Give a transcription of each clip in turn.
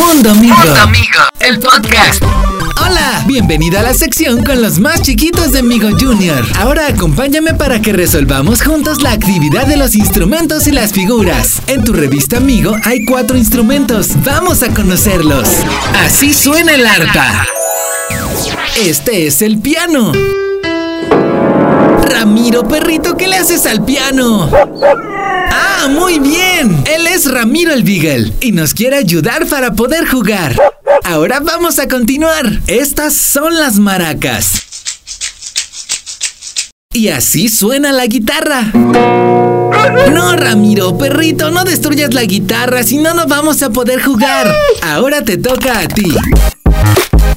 Mundo Amigo. Mundo Amigo, el podcast. Hola, bienvenida a la sección con los más chiquitos de Migo Junior. Ahora acompáñame para que resolvamos juntos la actividad de los instrumentos y las figuras. En tu revista Amigo hay cuatro instrumentos. Vamos a conocerlos. Así suena el arpa. Este es el piano. Ramiro Perrito, ¿qué le haces al piano? Ah, muy bien. Él es Ramiro el Beagle y nos quiere ayudar para poder jugar. Ahora vamos a continuar. Estas son las maracas. Y así suena la guitarra. No, Ramiro, perrito, no destruyas la guitarra, si no, no vamos a poder jugar. Ahora te toca a ti.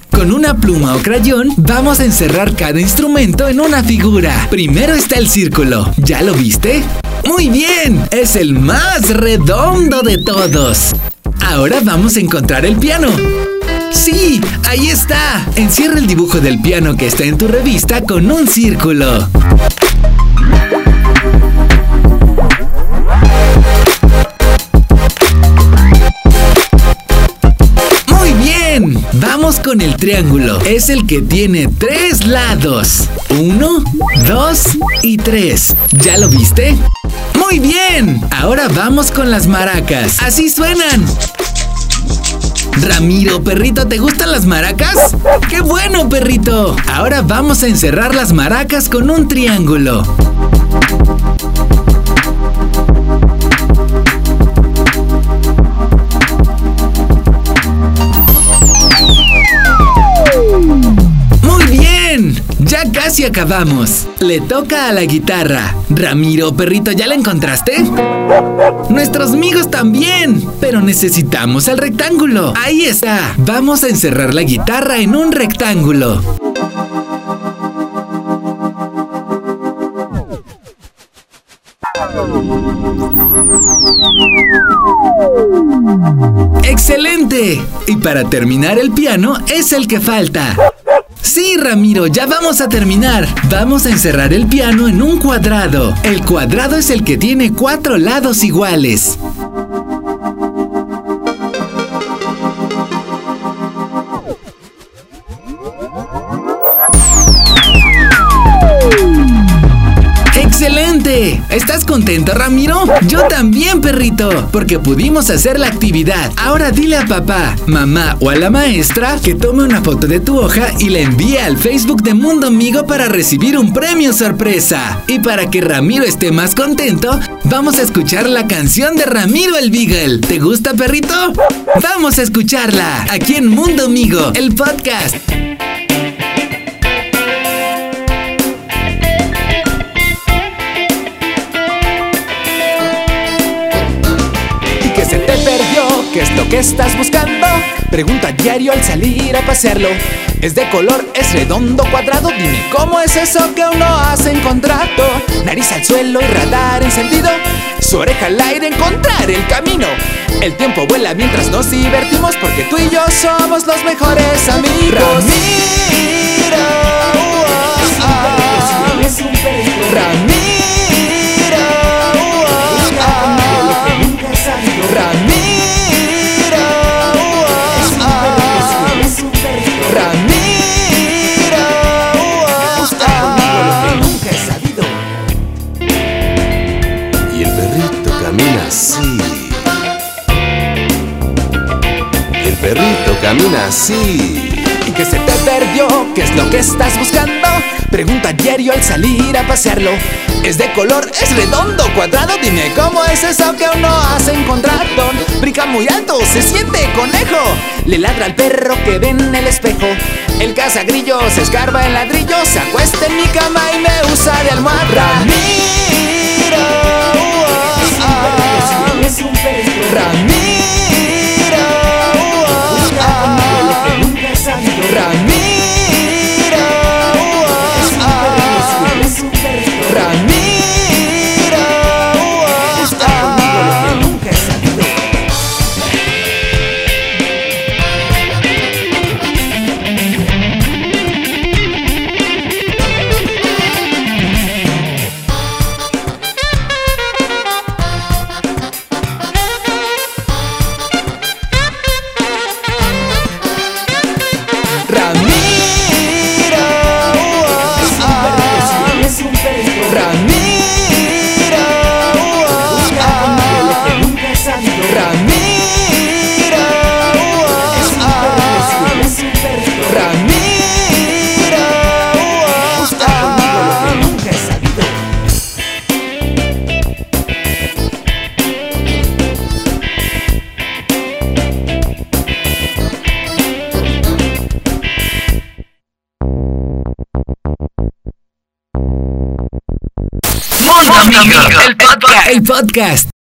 Con una pluma o crayón vamos a encerrar cada instrumento en una figura. Primero está el círculo. ¿Ya lo viste? Muy bien, es el más redondo de todos. Ahora vamos a encontrar el piano. Sí, ahí está. Encierra el dibujo del piano que está en tu revista con un círculo. Muy bien. Vamos con el triángulo. Es el que tiene tres lados. Uno, dos y tres. ¿Ya lo viste? Ahora vamos con las maracas. Así suenan. Ramiro, perrito, ¿te gustan las maracas? ¡Qué bueno, perrito! Ahora vamos a encerrar las maracas con un triángulo. Acabamos. Le toca a la guitarra. Ramiro, perrito, ¿ya la encontraste? Nuestros amigos también. Pero necesitamos el rectángulo. Ahí está. Vamos a encerrar la guitarra en un rectángulo. ¡Excelente! Y para terminar el piano es el que falta. Sí, Ramiro, ya vamos a terminar. Vamos a encerrar el piano en un cuadrado. El cuadrado es el que tiene cuatro lados iguales. ¿Estás contento, Ramiro? Yo también, perrito, porque pudimos hacer la actividad. Ahora dile a papá, mamá o a la maestra que tome una foto de tu hoja y la envíe al Facebook de Mundo Amigo para recibir un premio sorpresa. Y para que Ramiro esté más contento, vamos a escuchar la canción de Ramiro el Beagle. ¿Te gusta, perrito? Vamos a escucharla aquí en Mundo Amigo, el podcast. Te perdió. ¿Qué es lo que estás buscando? Pregunta diario al salir a pasearlo. Es de color, es redondo, cuadrado. Dime cómo es eso que aún no has encontrado. Nariz al suelo y radar encendido. Su oreja al aire, encontrar el camino. El tiempo vuela mientras nos divertimos porque tú y yo somos los mejores amigos. Ramiro, camina así. El perrito camina así. y que se te perdió. ¿Qué es lo que estás buscando? Pregunta diario al salir a pasearlo. Es de color, es redondo, cuadrado. Dime cómo es eso que aún no has encontrado. Brinca muy alto, se siente conejo. Le ladra al perro que ve en el espejo. El cazagrillo se escarba en ladrillo. Se acuesta en mi cama y me usa de almohada. Oh. Amigo, el podcast. El podcast.